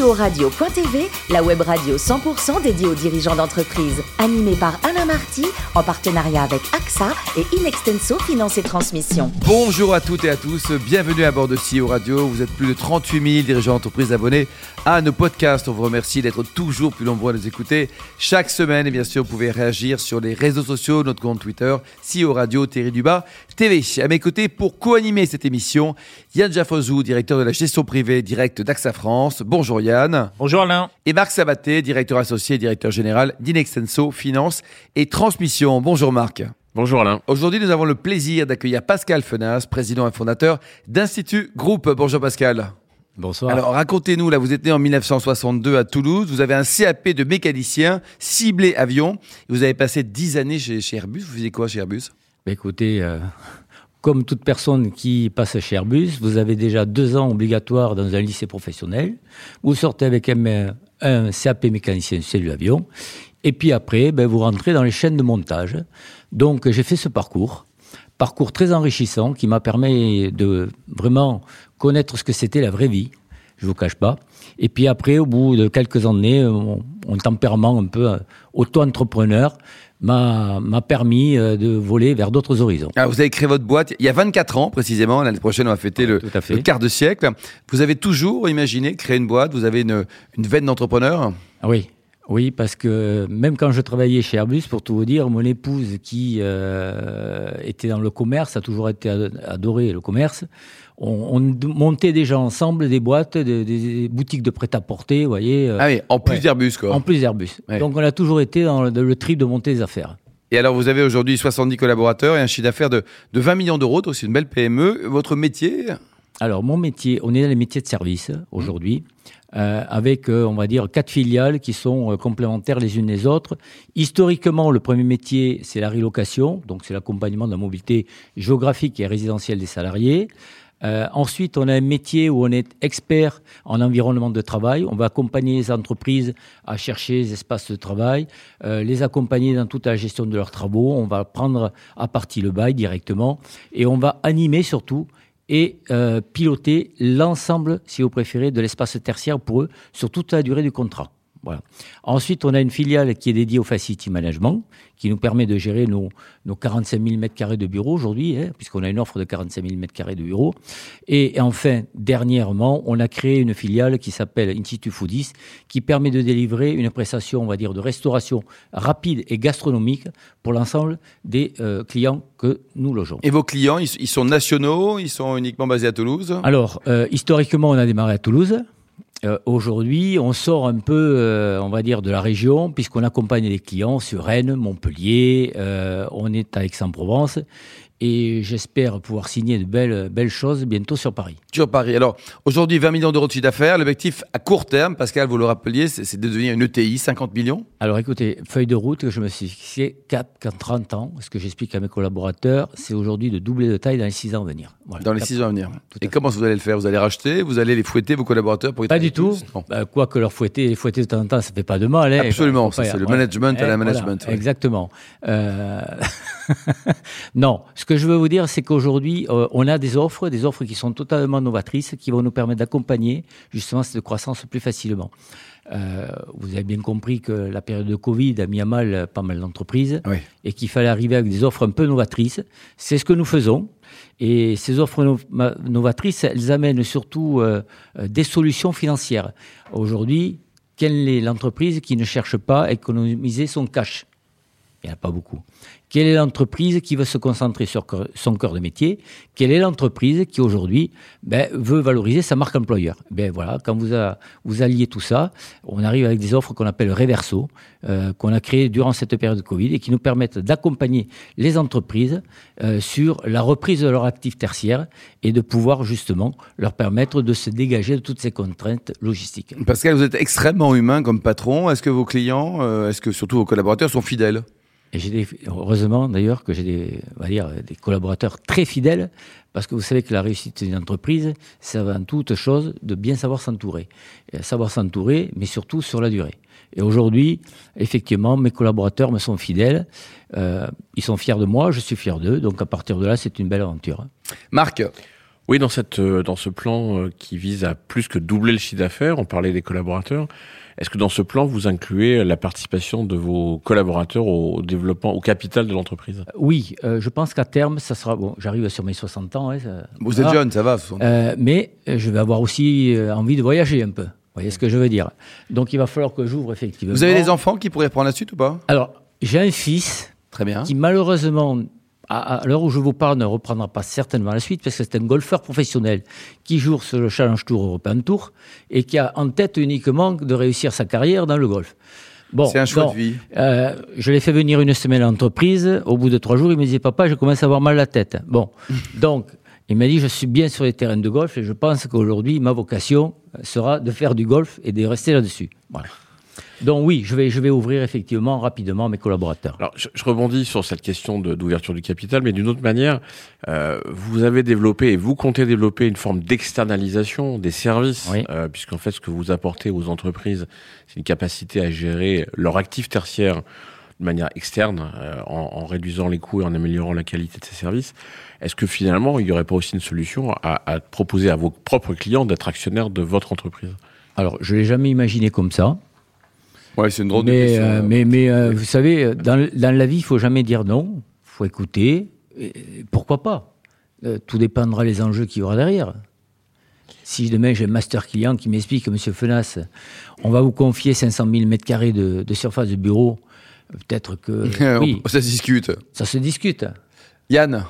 CEO-radio.tv, la web radio 100% dédiée aux dirigeants d'entreprise. Animée par Alain Marty, en partenariat avec AXA et Inextenso Finance et Transmission. Bonjour à toutes et à tous, bienvenue à bord de CEO Radio. Vous êtes plus de 38 000 dirigeants d'entreprise abonnés à nos podcasts. On vous remercie d'être toujours plus nombreux à nous écouter chaque semaine. Et bien sûr, vous pouvez réagir sur les réseaux sociaux, notre compte Twitter, CEO Radio, Thierry Dubas, TV. À mes côtés, pour co-animer cette émission, Yann Jaffozou, directeur de la gestion privée directe d'AXA France. Bonjour Yann. Bonjour Alain. Et Marc Sabaté, directeur associé et directeur général d'Inextenso Finance et Transmission. Bonjour Marc. Bonjour Alain. Aujourd'hui, nous avons le plaisir d'accueillir Pascal Fenas, président et fondateur d'Institut Groupe. Bonjour Pascal. Bonsoir. Alors racontez-nous, là vous êtes né en 1962 à Toulouse, vous avez un CAP de mécanicien ciblé avion, vous avez passé 10 années chez, Airbus, vous faisiez quoi chez Airbus? Bah, Écoutez, euh, comme toute personne qui passe chez Airbus, vous avez déjà deux ans obligatoires dans un lycée professionnel, vous sortez avec un, CAP mécanicien cellule avion, et puis après, ben, vous rentrez dans les chaînes de montage. Donc j'ai fait ce parcours, parcours très enrichissant qui m'a permis de vraiment connaître ce que c'était la vraie vie, je vous cache pas. Et puis après, au bout de quelques années, mon, tempérament un peu euh, auto-entrepreneur m'a permis euh, de voler vers d'autres horizons. Ah, vous avez créé votre boîte il y a 24 ans précisément. L'année prochaine, on va fêter le, quart de siècle. Vous avez toujours imaginé créer une boîte? Vous avez une, une veine d'entrepreneur? Ah Oui, oui, parce que même quand je travaillais chez Airbus, pour tout vous dire, mon épouse qui euh, était dans le commerce, a toujours été adoré le commerce. On, montait déjà ensemble des boîtes, des, boutiques de prêt-à-porter, vous voyez. Euh, ah oui, en plus d'Airbus, quoi. En plus d'Airbus. Donc on a toujours été dans le, le trip de monter des affaires. Et alors, vous avez aujourd'hui 70 collaborateurs et un chiffre d'affaires de, de 20 millions d'euros, donc c'est une belle PME. Votre métier? Alors, mon métier, on est dans les métiers de service aujourd'hui. Euh, avec, euh, on va dire, quatre filiales qui sont euh, complémentaires les unes les autres. Historiquement, le premier métier, c'est la relocation, donc c'est l'accompagnement de la mobilité géographique et résidentielle des salariés. ensuite, on a un métier où on est expert en environnement de travail. On va accompagner les entreprises à chercher des espaces de travail, les accompagner dans toute la gestion de leurs travaux. On va prendre à partie le bail directement et on va animer surtout et euh, piloter l'ensemble, si vous préférez, de l'espace tertiaire pour eux sur toute la durée du contrat. Voilà. Ensuite, on a une filiale qui est dédiée au facility management, qui nous permet de gérer nos, nos 45 000 m2 de bureaux aujourd'hui, hein, puisqu'on a une offre de 45 000 m2 de bureaux. Et, enfin, dernièrement, on a créé une filiale qui s'appelle Institut Foodis, qui permet de délivrer une prestation, on va dire, de restauration rapide et gastronomique pour l'ensemble des euh, clients que nous logeons. Et vos clients, ils, sont nationaux Ils sont uniquement basés à Toulouse? Alors, euh, historiquement, on a démarré à Toulouse. Euh, aujourd'hui, on sort un peu, euh, on va dire, de la région, puisqu'on accompagne les clients sur Rennes, Montpellier, euh, on est à Aix-en-Provence, et j'espère pouvoir signer de belles, belles choses bientôt sur Paris. Sur Paris. Alors, aujourd'hui, 20 millions d'euros de chiffre d'affaires. L'objectif à court terme, Pascal, vous le rappeliez, c'est de devenir une ETI, 50 millions Alors, écoutez, feuille de route que je me suis fixée 4, 30 ans. Ce que j'explique à mes collaborateurs, c'est aujourd'hui de doubler de taille dans les 6 ans à venir. dans les 6 ans à venir. Et comment vous allez le faire? Vous allez racheter? Vous allez les fouetter, vos collaborateurs pour Pas du tout. Bah, quoi que leur fouetter, les fouetter de temps en temps, ça fait pas de mal. Hein. Absolument. c'est le management à la management. Exactement. Euh... non, ce que je veux vous dire, c'est qu'aujourd'hui, euh, on a des offres, des offres qui sont totalement novatrices, qui vont nous permettre d'accompagner justement cette croissance plus facilement. Euh, vous avez bien compris que la période de Covid a mis à mal pas mal d'entreprises et qu'il fallait arriver avec des offres un peu novatrices. C'est ce que nous faisons. Et ces offres novatrices, elles amènent surtout euh, des solutions financières. Aujourd'hui, quelle est l'entreprise qui ne cherche pas à économiser son cash? Il n'y en a pas beaucoup. Quelle est l'entreprise qui veut se concentrer sur son cœur de métier? Quelle est l'entreprise qui aujourd'hui ben, veut valoriser sa marque employeur? Ben voilà, quand vous, vous alliez tout ça, on arrive avec des offres qu'on appelle Reverso, euh, qu'on a créées durant cette période de Covid et qui nous permettent d'accompagner les entreprises euh, sur la reprise de leur actif tertiaire et de pouvoir justement leur permettre de se dégager de toutes ces contraintes logistiques. Pascal, vous êtes extrêmement humain comme patron. Est-ce que vos clients, euh, est-ce que surtout vos collaborateurs sont fidèles? Et j'ai des, heureusement d'ailleurs que j'ai des, va dire, des collaborateurs très fidèles, parce que vous savez que la réussite d'une entreprise, c'est avant toute chose de bien savoir s'entourer. Savoir s'entourer, mais surtout sur la durée. Et aujourd'hui, effectivement, mes collaborateurs me sont fidèles. Euh, ils sont fiers de moi, je suis fier d'eux. Donc à partir de là, c'est une belle aventure. Marc, Oui, dans, cette, euh, dans ce plan euh, qui vise à plus que doubler le chiffre d'affaires, on parlait des collaborateurs. Est-ce que dans ce plan, vous incluez la participation de vos collaborateurs au développement, au capital de l'entreprise? Oui, euh, je pense qu'à terme, ça sera. Bon, j'arrive sur mes 60 ans. Hein, ça- Vous êtes voilà. jeune, ça va. Euh, mais je vais avoir aussi envie de voyager un peu. Vous voyez ce que je veux dire? Donc il va falloir que j'ouvre effectivement. Vous avez des enfants qui pourraient prendre la suite ou pas? Alors, j'ai un fils Très bien. qui malheureusement, à, l'heure où je vous parle, ne reprendra pas certainement la suite parce que c'est un golfeur professionnel qui joue sur le Challenge Tour European Tour et qui a en tête uniquement de réussir sa carrière dans le golf. Bon, C'est un choix donc, de vie. euh, je l'ai fait venir une semaine à l'entreprise. Au bout de trois jours, il me disait Papa, je commence à avoir mal à la tête. Bon, donc, il m'a dit Je suis bien sur les terrains de golf et je pense qu'aujourd'hui, ma vocation sera de faire du golf et de rester là-dessus. Voilà. Donc, oui, je vais, je vais ouvrir effectivement rapidement mes collaborateurs. Alors, je, je rebondis sur cette question d'ouverture du capital, mais d'une autre manière, euh, vous avez développé et vous comptez développer une forme d'externalisation des services, Oui. euh, puisqu'en fait, ce que vous apportez aux entreprises, c'est une capacité à gérer leur actif tertiaire de manière externe, euh, en, en réduisant les coûts et en améliorant la qualité de ces services. Est-ce que finalement, il n'y aurait pas aussi une solution à, à proposer à vos propres clients d'être actionnaires de votre entreprise? Alors, je l'ai jamais imaginé comme ça. Ouais, c'est une drôle de question. euh, mais, mais euh, vous savez, dans, dans la vie, il faut jamais dire non. Il faut écouter. Et pourquoi pas? Euh, Tout dépendra des enjeux qu'il y aura derrière. Si demain j'ai un master client qui m'explique, Monsieur Fenas, on va vous confier 500 000 mètres carrés de, de surface de bureau, peut-être que oui, Ça se discute. ça se discute. Yann,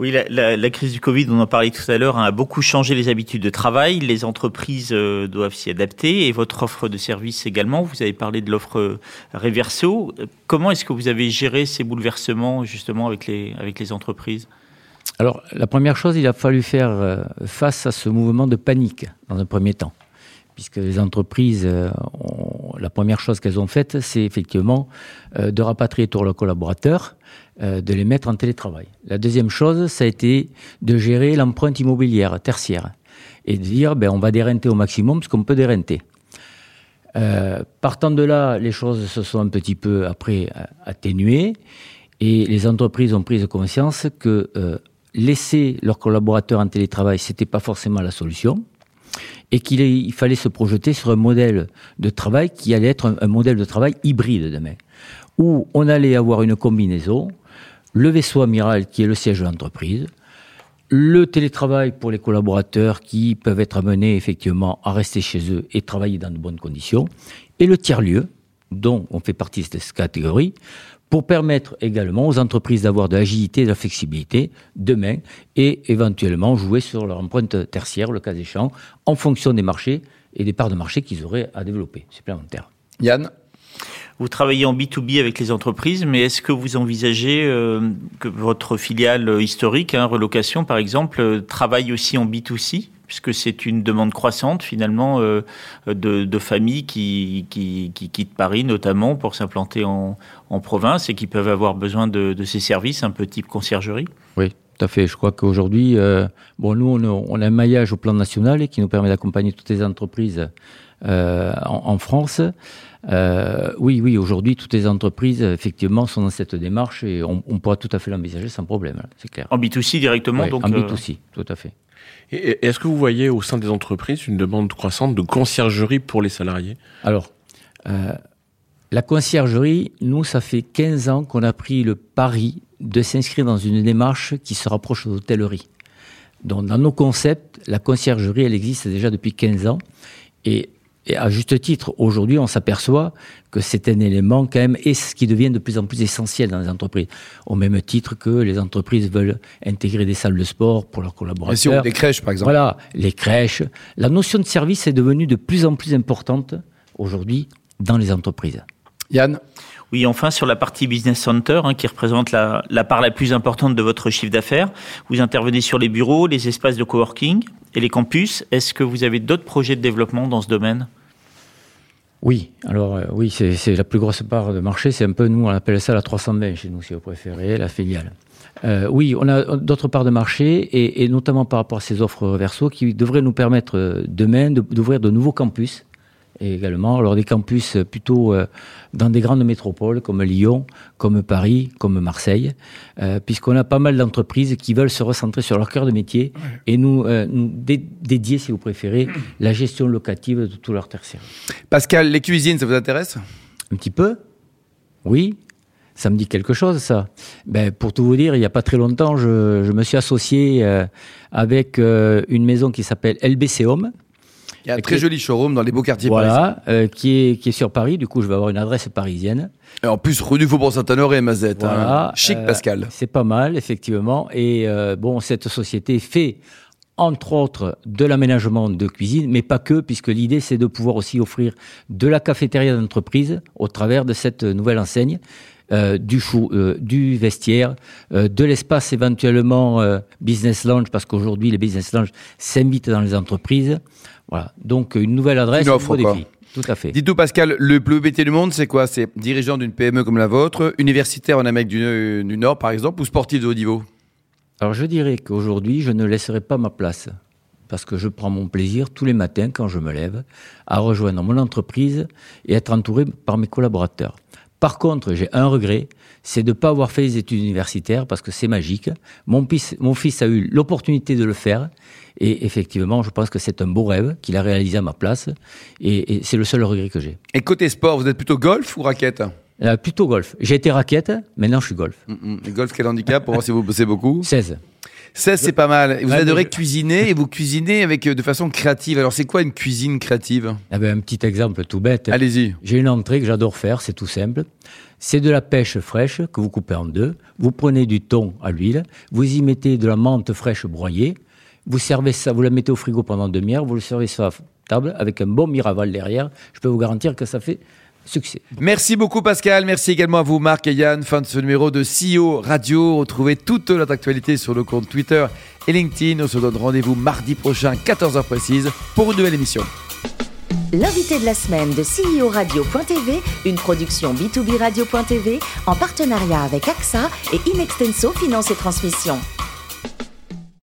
Oui, la, crise du Covid, on en parlait tout à l'heure, hein, a beaucoup changé les habitudes de travail. Les entreprises euh, doivent s'y adapter et votre offre de service également. Vous avez parlé de l'offre euh, Reverso. Euh, Comment est-ce que vous avez géré ces bouleversements justement avec les, entreprises? Alors, la première chose, il a fallu faire euh, face à ce mouvement de panique dans un premier temps. Puisque les entreprises, la première chose qu'elles ont faite, c'est effectivement de rapatrier tous leurs collaborateurs, euh, de les mettre en télétravail. La deuxième chose, ça a été de gérer l'empreinte immobilière tertiaire et de dire, ben, on va dérenter au maximum ce qu'on peut dérenter. Euh, partant de là, les choses se sont un petit peu après euh, atténuées et les entreprises ont pris conscience que laisser leurs collaborateurs en télétravail, c'était pas forcément la solution et qu'il fallait se projeter sur un modèle de travail qui allait être un, un modèle de travail hybride demain, où on allait avoir une combinaison, le vaisseau amiral qui est le siège de l'entreprise, le télétravail pour les collaborateurs qui peuvent être amenés effectivement à rester chez eux et travailler dans de bonnes conditions, et le tiers-lieu, dont on fait partie de cette catégorie, pour permettre également aux entreprises d'avoir de l'agilité et de la flexibilité demain et éventuellement jouer sur leur empreinte tertiaire, le cas échéant, en fonction des marchés et des parts de marché qu'ils auraient à développer supplémentaires. Yann, Vous travaillez en B2B avec les entreprises, mais est-ce que vous envisagez euh, que votre filiale historique, hein, Relocation par exemple, euh, travaille aussi en B2C puisque c'est une demande croissante finalement euh, de, familles qui, qui, qui quittent Paris notamment pour s'implanter en, province et qui peuvent avoir besoin de, ces services un peu type conciergerie? Oui, tout à fait. Je crois qu'aujourd'hui, bon, nous, on a un maillage au plan national et qui nous permet d'accompagner toutes les entreprises euh, en, en France. Euh, oui, oui, aujourd'hui, toutes les entreprises, effectivement, sont dans cette démarche et on, on pourra tout à fait l'envisager sans problème, c'est clair. En B2C directement Oui, donc en euh, B2C, tout à fait. Et et est-ce que vous voyez au sein des entreprises une demande croissante de conciergerie pour les salariés? Alors, euh, la conciergerie, nous, ça fait 15 ans qu'on a pris le pari de s'inscrire dans une démarche qui se rapproche de l'hôtellerie. Donc, dans nos concepts, la conciergerie, elle existe déjà depuis 15 ans. Et, et à juste titre, aujourd'hui, on s'aperçoit que c'est un élément quand même, et ce qui devient de plus en plus essentiel dans les entreprises. Au même titre que les entreprises veulent intégrer des salles de sport pour leurs collaborateurs. sûr, des crèches par exemple. Voilà, les crèches. La notion de service est devenue de plus en plus importante aujourd'hui dans les entreprises. Yann, Oui, enfin, sur la partie Business Center, hein, qui représente la, part la plus importante de votre chiffre d'affaires, vous intervenez sur les bureaux, les espaces de coworking et les campus. Est-ce que vous avez d'autres projets de développement dans ce domaine? Oui, alors euh, oui, c'est la plus grosse part de marché. C'est un peu, nous, on appelle ça la 320 chez nous, si vous préférez, la filiale. Euh, oui, on a d'autres parts de marché, et, notamment par rapport à ces offres reverso, qui devraient nous permettre euh, demain de- d'ouvrir de nouveaux campus Et également, alors des campus plutôt euh, dans des grandes métropoles comme Lyon, comme Paris, comme Marseille, euh, puisqu'on a pas mal d'entreprises qui veulent se recentrer sur leur cœur de métier et nous, euh, nous dé- dédier, si vous préférez, la gestion locative de tout leur tertiaire. Pascal, les cuisines, ça vous intéresse? Un petit peu. Oui. Ça me dit quelque chose, ça. Ben, pour tout vous dire, il n'y a pas très longtemps, je, je me suis associé euh, avec euh, une maison qui s'appelle LBC Home, Il y a un très joli showroom dans les beaux quartiers parisiens. voilà, euh, qui, est, qui est sur Paris. Du coup, je vais avoir une adresse parisienne. Et en plus, rue du Faubourg Saint-Honoré, Mazette. hein. Chic, euh, Pascal. C'est pas mal, effectivement. Et euh, bon, cette société fait entre autres de l'aménagement de cuisine, mais pas que, puisque l'idée c'est de pouvoir aussi offrir de la cafétéria d'entreprise au travers de cette nouvelle enseigne. Euh, du, euh, du vestiaire, euh, de l'espace éventuellement business lounge, parce qu'aujourd'hui les business lounge s'invitent dans les entreprises. Voilà, donc une nouvelle adresse, Une un offre, nouveau quoi. défi. Tout à fait. Dites-nous, Pascal, le plus métier du monde, c'est quoi? C'est dirigeant d'une PME comme la vôtre, universitaire en Amérique du, du Nord, par exemple, ou sportif de haut niveau? Alors je dirais qu'aujourd'hui, je ne laisserai pas ma place, parce que je prends mon plaisir tous les matins quand je me lève à rejoindre mon entreprise et être entouré par mes collaborateurs. Par contre, j'ai un regret, c'est de ne pas avoir fait les études universitaires, parce que c'est magique. Mon fils, mon fils a eu l'opportunité de le faire, et effectivement, je pense que c'est un beau rêve qu'il a réalisé à ma place, et, et c'est le seul regret que j'ai. Et côté sport, vous êtes plutôt golf ou raquette? Euh, plutôt golf. J'ai été raquette, maintenant je suis golf. Mm, mm. Golf, quel handicap? Pour voir si vous bossez beaucoup? 16. 16, c'est pas mal. Vous Ouais, adorez cuisiner et vous cuisinez avec, euh, de façon créative. Alors, c'est quoi une cuisine créative? Eh ben, un petit exemple tout bête. Allez-y. J'ai une entrée que j'adore faire, c'est tout simple. C'est de la pêche fraîche que vous coupez en deux. Vous prenez du thon à l'huile, vous y mettez de la menthe fraîche broyée, vous servez ça, vous la mettez au frigo pendant demi-heure, vous le servez sur la table avec un bon miraval derrière. Je peux vous garantir que ça fait succès. Merci beaucoup Pascal, merci également à vous Marc et Yann. Fin de ce numéro de CEO Radio. Retrouvez toute notre actualité sur le compte Twitter et LinkedIn. On se donne rendez-vous mardi prochain, 14h précise, pour une nouvelle émission. L'invité de la semaine de CEO Radio.tv, une production B2B Radio.tv en partenariat avec AXA et Inextenso Finance et Transmission.